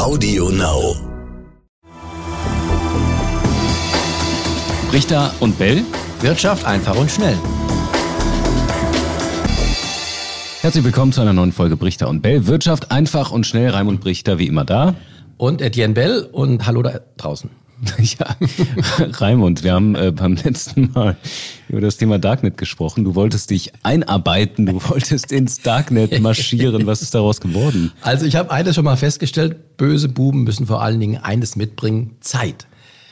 Audio Now. Richter und Bell. Wirtschaft einfach und schnell. Herzlich willkommen zu einer neuen Folge Brichter und Bell. Wirtschaft einfach und schnell. Raimund Brichter wie immer da. Und Etienne Bell und hallo da draußen. Ja, Raimund, wir haben äh, beim letzten Mal über das Thema Darknet gesprochen. Du wolltest dich einarbeiten, du wolltest ins Darknet marschieren. Was ist daraus geworden? Also ich habe eines schon mal festgestellt, böse Buben müssen vor allen Dingen eines mitbringen, Zeit.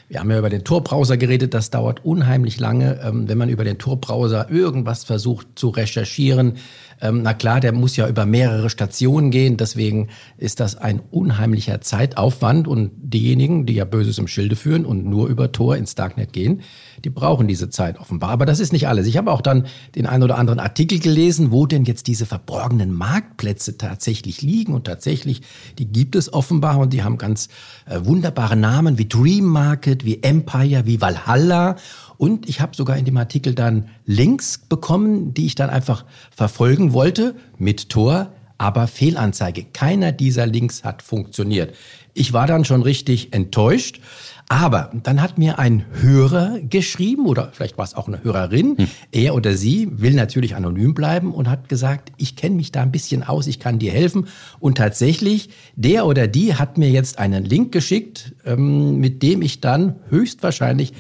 Wir haben ja über den Tor-Browser geredet, das dauert unheimlich lange, ähm, wenn man über den Tor-Browser irgendwas versucht zu recherchieren ähm, na klar, der muss ja über mehrere Stationen gehen, deswegen ist das ein unheimlicher Zeitaufwand. Und diejenigen, die ja Böses im Schilde führen und nur über Tor ins Darknet gehen, die brauchen diese Zeit offenbar. Aber das ist nicht alles. Ich habe auch dann den einen oder anderen Artikel gelesen, wo denn jetzt diese verborgenen Marktplätze tatsächlich liegen. Und tatsächlich, die gibt es offenbar. Und die haben ganz äh, wunderbare Namen wie Dream Market, wie Empire, wie Valhalla. Und ich habe sogar in dem Artikel dann Links bekommen, die ich dann einfach verfolgen wollte mit Tor, aber Fehlanzeige. Keiner dieser Links hat funktioniert. Ich war dann schon richtig enttäuscht. Aber dann hat mir ein Hörer geschrieben, oder vielleicht war es auch eine Hörerin, hm. er oder sie will natürlich anonym bleiben und hat gesagt, ich kenne mich da ein bisschen aus, ich kann dir helfen. Und tatsächlich, der oder die hat mir jetzt einen Link geschickt, ähm, mit dem ich dann höchstwahrscheinlich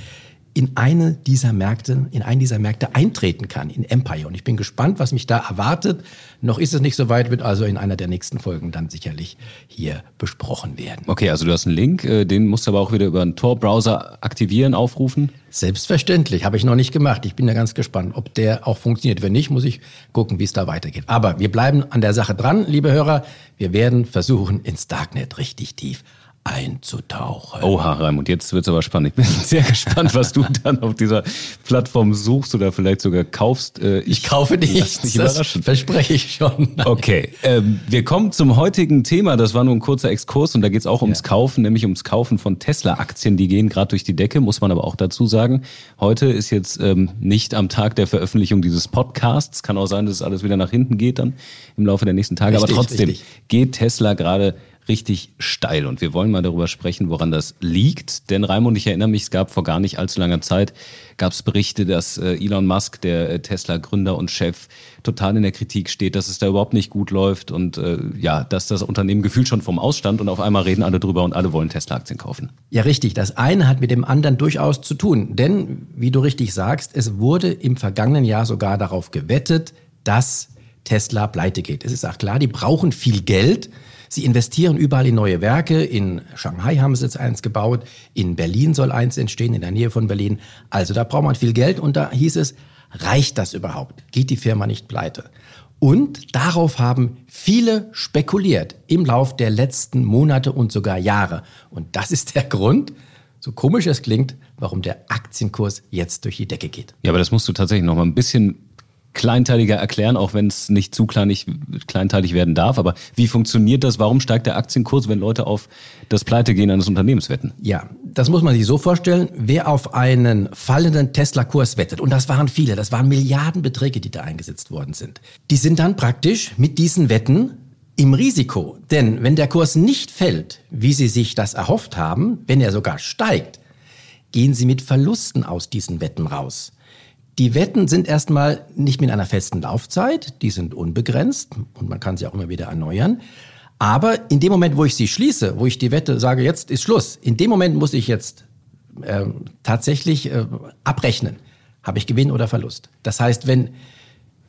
in eine dieser Märkte, in einen dieser Märkte eintreten kann, in Empire. Und ich bin gespannt, was mich da erwartet. Noch ist es nicht so weit, wird also in einer der nächsten Folgen dann sicherlich hier besprochen werden. Okay, also du hast einen Link, äh, den musst du aber auch wieder über einen Tor-Browser aktivieren, aufrufen? Selbstverständlich, habe ich noch nicht gemacht. Ich bin da ganz gespannt, ob der auch funktioniert. Wenn nicht, muss ich gucken, wie es da weitergeht. Aber wir bleiben an der Sache dran, liebe Hörer. Wir werden versuchen, ins Darknet richtig tief einzutauchen. Oha, Raimund, jetzt wird's aber spannend. Ich bin sehr gespannt, was du dann auf dieser Plattform suchst oder vielleicht sogar kaufst. Äh, ich, ich kaufe nichts, nicht das verspreche ich schon. Okay, ähm, wir kommen zum heutigen Thema. Das war nur ein kurzer Exkurs und da geht's auch ums ja. Kaufen, nämlich ums Kaufen von Tesla-Aktien. Die gehen gerade durch die Decke, muss man aber auch dazu sagen. Heute ist jetzt ähm, nicht am Tag der Veröffentlichung dieses Podcasts. Kann auch sein, dass es alles wieder nach hinten geht dann im Laufe der nächsten Tage. Richtig, aber trotzdem richtig. geht Tesla gerade richtig steil. Und wir wollen mal darüber sprechen, woran das liegt. Denn Raimund, ich erinnere mich, es gab vor gar nicht allzu langer Zeit, gab es Berichte, dass äh, Elon Musk, der äh, Tesla-Gründer und Chef, total in der Kritik steht, dass es da überhaupt nicht gut läuft und äh, ja, dass das Unternehmen gefühlt schon vom Ausstand und auf einmal reden alle drüber und alle wollen Tesla-Aktien kaufen. Ja, richtig. Das eine hat mit dem anderen durchaus zu tun. Denn, wie du richtig sagst, es wurde im vergangenen Jahr sogar darauf gewettet, dass Tesla pleite geht. Es ist auch klar, die brauchen viel Geld. Sie investieren überall in neue Werke. In Shanghai haben sie jetzt eins gebaut. In Berlin soll eins entstehen, in der Nähe von Berlin. Also da braucht man viel Geld. Und da hieß es, reicht das überhaupt? Geht die Firma nicht pleite? Und darauf haben viele spekuliert im Lauf der letzten Monate und sogar Jahre. Und das ist der Grund, so komisch es klingt, warum der Aktienkurs jetzt durch die Decke geht. Ja, aber das musst du tatsächlich noch mal ein bisschen kleinteiliger erklären, auch wenn es nicht zu kleinig, kleinteilig werden darf. Aber wie funktioniert das? Warum steigt der Aktienkurs, wenn Leute auf das Pleitegehen eines Unternehmens wetten? Ja, das muss man sich so vorstellen. Wer auf einen fallenden Tesla-Kurs wettet, und das waren viele, das waren Milliardenbeträge, die da eingesetzt worden sind, die sind dann praktisch mit diesen Wetten im Risiko. Denn wenn der Kurs nicht fällt, wie sie sich das erhofft haben, wenn er sogar steigt, gehen sie mit Verlusten aus diesen Wetten raus. Die Wetten sind erstmal nicht mit einer festen Laufzeit, die sind unbegrenzt und man kann sie auch immer wieder erneuern. Aber in dem Moment, wo ich sie schließe, wo ich die Wette sage, jetzt ist Schluss, in dem Moment muss ich jetzt äh, tatsächlich äh, abrechnen. Habe ich Gewinn oder Verlust? Das heißt, wenn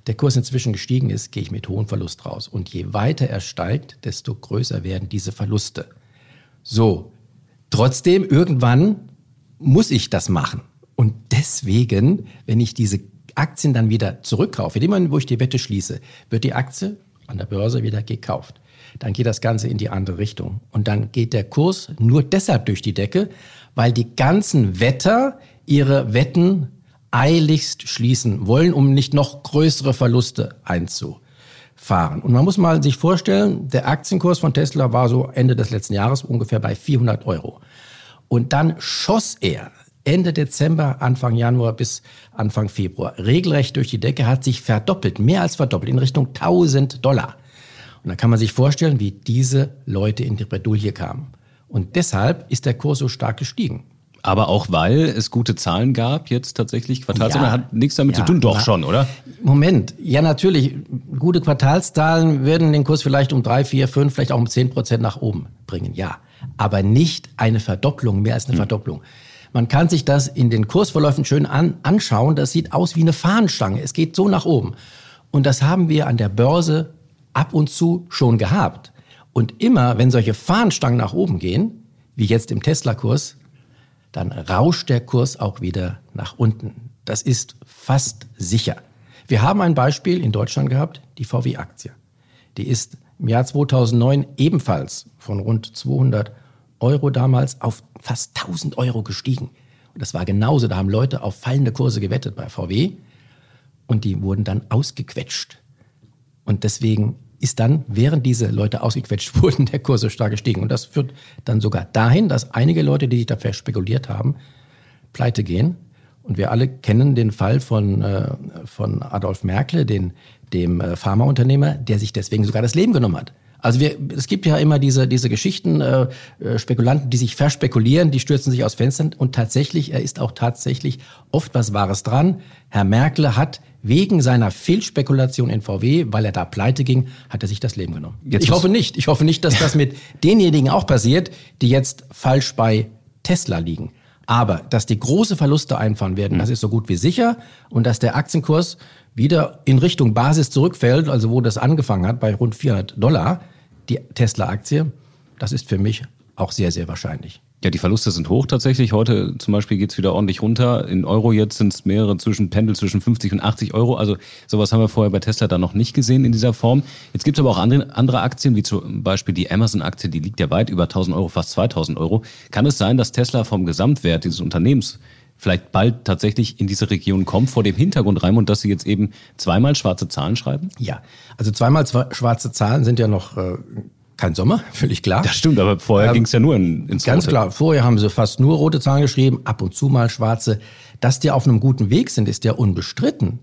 der Kurs inzwischen gestiegen ist, gehe ich mit hohem Verlust raus. Und je weiter er steigt, desto größer werden diese Verluste. So, trotzdem, irgendwann muss ich das machen. Und deswegen, wenn ich diese Aktien dann wieder zurückkaufe, in dem Moment, wo ich die Wette schließe, wird die Aktie an der Börse wieder gekauft. Dann geht das Ganze in die andere Richtung. Und dann geht der Kurs nur deshalb durch die Decke, weil die ganzen Wetter ihre Wetten eiligst schließen wollen, um nicht noch größere Verluste einzufahren. Und man muss mal sich vorstellen, der Aktienkurs von Tesla war so Ende des letzten Jahres ungefähr bei 400 Euro. Und dann schoss er Ende Dezember, Anfang Januar bis Anfang Februar regelrecht durch die Decke, hat sich verdoppelt, mehr als verdoppelt, in Richtung 1000 Dollar. Und da kann man sich vorstellen, wie diese Leute in die Bredouille kamen. Und deshalb ist der Kurs so stark gestiegen. Aber auch weil es gute Zahlen gab, jetzt tatsächlich Quartalszahlen, ja, hat nichts damit ja, zu tun, doch na, schon, oder? Moment, ja natürlich, gute Quartalszahlen würden den Kurs vielleicht um drei, vier, fünf, vielleicht auch um zehn Prozent nach oben bringen, ja. Aber nicht eine Verdopplung, mehr als eine hm. Verdopplung. Man kann sich das in den Kursverläufen schön an, anschauen. Das sieht aus wie eine Fahnenstange. Es geht so nach oben. Und das haben wir an der Börse ab und zu schon gehabt. Und immer, wenn solche Fahnenstangen nach oben gehen, wie jetzt im Tesla-Kurs, dann rauscht der Kurs auch wieder nach unten. Das ist fast sicher. Wir haben ein Beispiel in Deutschland gehabt, die VW-Aktie. Die ist im Jahr 2009 ebenfalls von rund 200 Euro damals auf fast 1000 Euro gestiegen. Und das war genauso. Da haben Leute auf fallende Kurse gewettet bei VW und die wurden dann ausgequetscht. Und deswegen ist dann, während diese Leute ausgequetscht wurden, der Kurs so stark gestiegen. Und das führt dann sogar dahin, dass einige Leute, die sich dafür spekuliert haben, pleite gehen. Und wir alle kennen den Fall von, äh, von Adolf Merkel, den, dem äh, Pharmaunternehmer, der sich deswegen sogar das Leben genommen hat. Also wir, es gibt ja immer diese, diese Geschichten, äh, äh, Spekulanten, die sich verspekulieren, die stürzen sich aus Fenstern und tatsächlich, er ist auch tatsächlich oft was Wahres dran. Herr Merkel hat wegen seiner Fehlspekulation in VW, weil er da pleite ging, hat er sich das Leben genommen. Jetzt ich hoffe nicht. Ich hoffe nicht, dass das mit denjenigen auch passiert, die jetzt falsch bei Tesla liegen. Aber dass die große Verluste einfahren werden, mhm. das ist so gut wie sicher. Und dass der Aktienkurs wieder in Richtung Basis zurückfällt, also wo das angefangen hat, bei rund 400 Dollar, die Tesla-Aktie, das ist für mich auch sehr, sehr wahrscheinlich. Ja, die Verluste sind hoch tatsächlich. Heute zum Beispiel geht's wieder ordentlich runter. In Euro jetzt sind es mehrere zwischen Pendel zwischen 50 und 80 Euro. Also sowas haben wir vorher bei Tesla da noch nicht gesehen in dieser Form. Jetzt gibt's aber auch andere, andere Aktien, wie zum Beispiel die Amazon-Aktie, die liegt ja weit über 1000 Euro, fast 2000 Euro. Kann es sein, dass Tesla vom Gesamtwert dieses Unternehmens vielleicht bald tatsächlich in diese Region kommt, vor dem Hintergrund, Raimund, dass Sie jetzt eben zweimal schwarze Zahlen schreiben? Ja, also zweimal schwarze Zahlen sind ja noch äh, kein Sommer, völlig klar. Das stimmt, aber vorher ähm, ging es ja nur in, ins Ganz Rote. klar, vorher haben sie fast nur rote Zahlen geschrieben, ab und zu mal schwarze. Dass die auf einem guten Weg sind, ist ja unbestritten.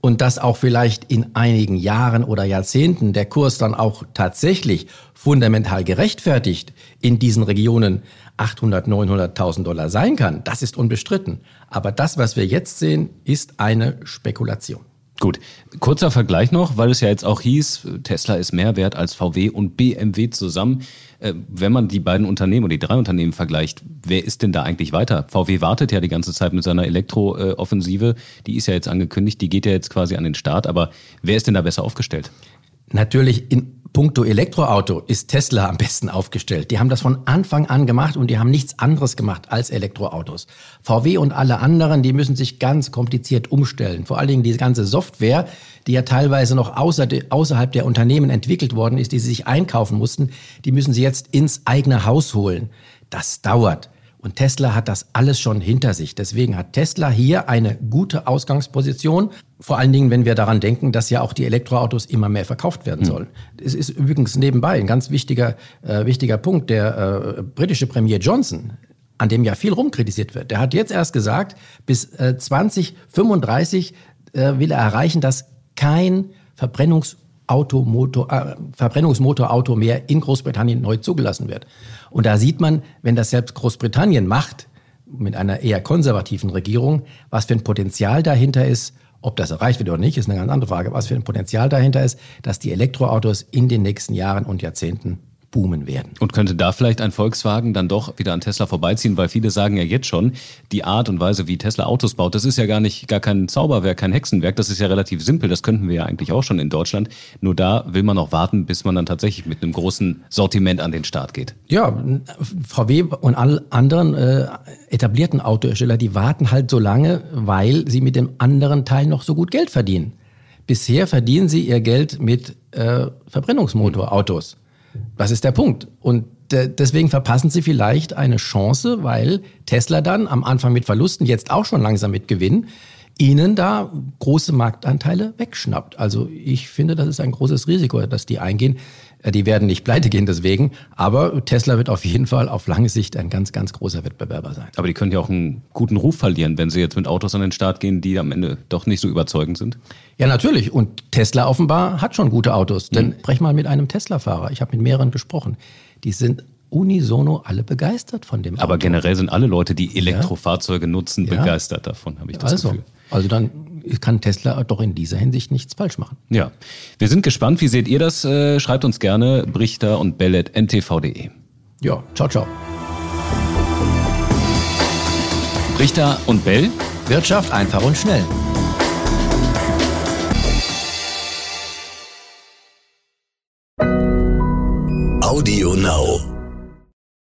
Und dass auch vielleicht in einigen Jahren oder Jahrzehnten der Kurs dann auch tatsächlich fundamental gerechtfertigt in diesen Regionen 800, 900.000 Dollar sein kann, das ist unbestritten. Aber das, was wir jetzt sehen, ist eine Spekulation. Gut, kurzer Vergleich noch, weil es ja jetzt auch hieß, Tesla ist mehr wert als VW und BMW zusammen. Äh, wenn man die beiden Unternehmen oder die drei Unternehmen vergleicht, wer ist denn da eigentlich weiter? VW wartet ja die ganze Zeit mit seiner Elektrooffensive. Die ist ja jetzt angekündigt, die geht ja jetzt quasi an den Start. Aber wer ist denn da besser aufgestellt? Natürlich in puncto Elektroauto ist Tesla am besten aufgestellt. Die haben das von Anfang an gemacht und die haben nichts anderes gemacht als Elektroautos. VW und alle anderen, die müssen sich ganz kompliziert umstellen. Vor allen Dingen diese ganze Software, die ja teilweise noch außer, außerhalb der Unternehmen entwickelt worden ist, die sie sich einkaufen mussten, die müssen sie jetzt ins eigene Haus holen. Das dauert. Und Tesla hat das alles schon hinter sich. Deswegen hat Tesla hier eine gute Ausgangsposition. Vor allen Dingen, wenn wir daran denken, dass ja auch die Elektroautos immer mehr verkauft werden hm. sollen. Es ist übrigens nebenbei ein ganz wichtiger, äh, wichtiger Punkt. Der äh, britische Premier Johnson, an dem ja viel rumkritisiert wird, der hat jetzt erst gesagt, bis äh, 2035 äh, will er erreichen, dass kein Verbrennungs Automotor, äh, Verbrennungsmotorauto mehr in Großbritannien neu zugelassen wird. Und da sieht man, wenn das selbst Großbritannien macht, mit einer eher konservativen Regierung, was für ein Potenzial dahinter ist, ob das erreicht wird oder nicht, ist eine ganz andere Frage, was für ein Potenzial dahinter ist, dass die Elektroautos in den nächsten Jahren und Jahrzehnten boomen werden. Und könnte da vielleicht ein Volkswagen dann doch wieder an Tesla vorbeiziehen, weil viele sagen ja jetzt schon, die Art und Weise, wie Tesla Autos baut, das ist ja gar nicht gar kein Zauberwerk, kein Hexenwerk, das ist ja relativ simpel, das könnten wir ja eigentlich auch schon in Deutschland. Nur da will man noch warten, bis man dann tatsächlich mit einem großen Sortiment an den Start geht. Ja, VW und alle anderen äh, etablierten Autohersteller, die warten halt so lange, weil sie mit dem anderen Teil noch so gut Geld verdienen. Bisher verdienen sie ihr Geld mit äh, Verbrennungsmotorautos. Was ist der Punkt? Und deswegen verpassen sie vielleicht eine Chance, weil Tesla dann am Anfang mit Verlusten, jetzt auch schon langsam mit Gewinn, ihnen da große Marktanteile wegschnappt. Also ich finde, das ist ein großes Risiko, dass die eingehen. Äh, die werden nicht pleite gehen deswegen, aber Tesla wird auf jeden Fall auf lange Sicht ein ganz, ganz großer Wettbewerber sein. Aber die können ja auch einen guten Ruf verlieren, wenn sie jetzt mit Autos an den Start gehen, die am Ende doch nicht so überzeugend sind. Ja, natürlich. Und Tesla offenbar hat schon gute Autos. Denn mhm. sprech mal mit einem Tesla-Fahrer. Ich habe mit mehreren gesprochen. Die sind unisono alle begeistert von dem Auto. Aber generell sind alle Leute, die Elektrofahrzeuge ja. nutzen, begeistert davon, habe ich das also, Gefühl. Also dann kann Tesla doch in dieser Hinsicht nichts falsch machen. Ja, wir sind gespannt. Wie seht ihr das? Äh, schreibt uns gerne Brichter und Bellet ntv.de. Ja, ciao, ciao. Brichter und Bell. Wirtschaft einfach und schnell.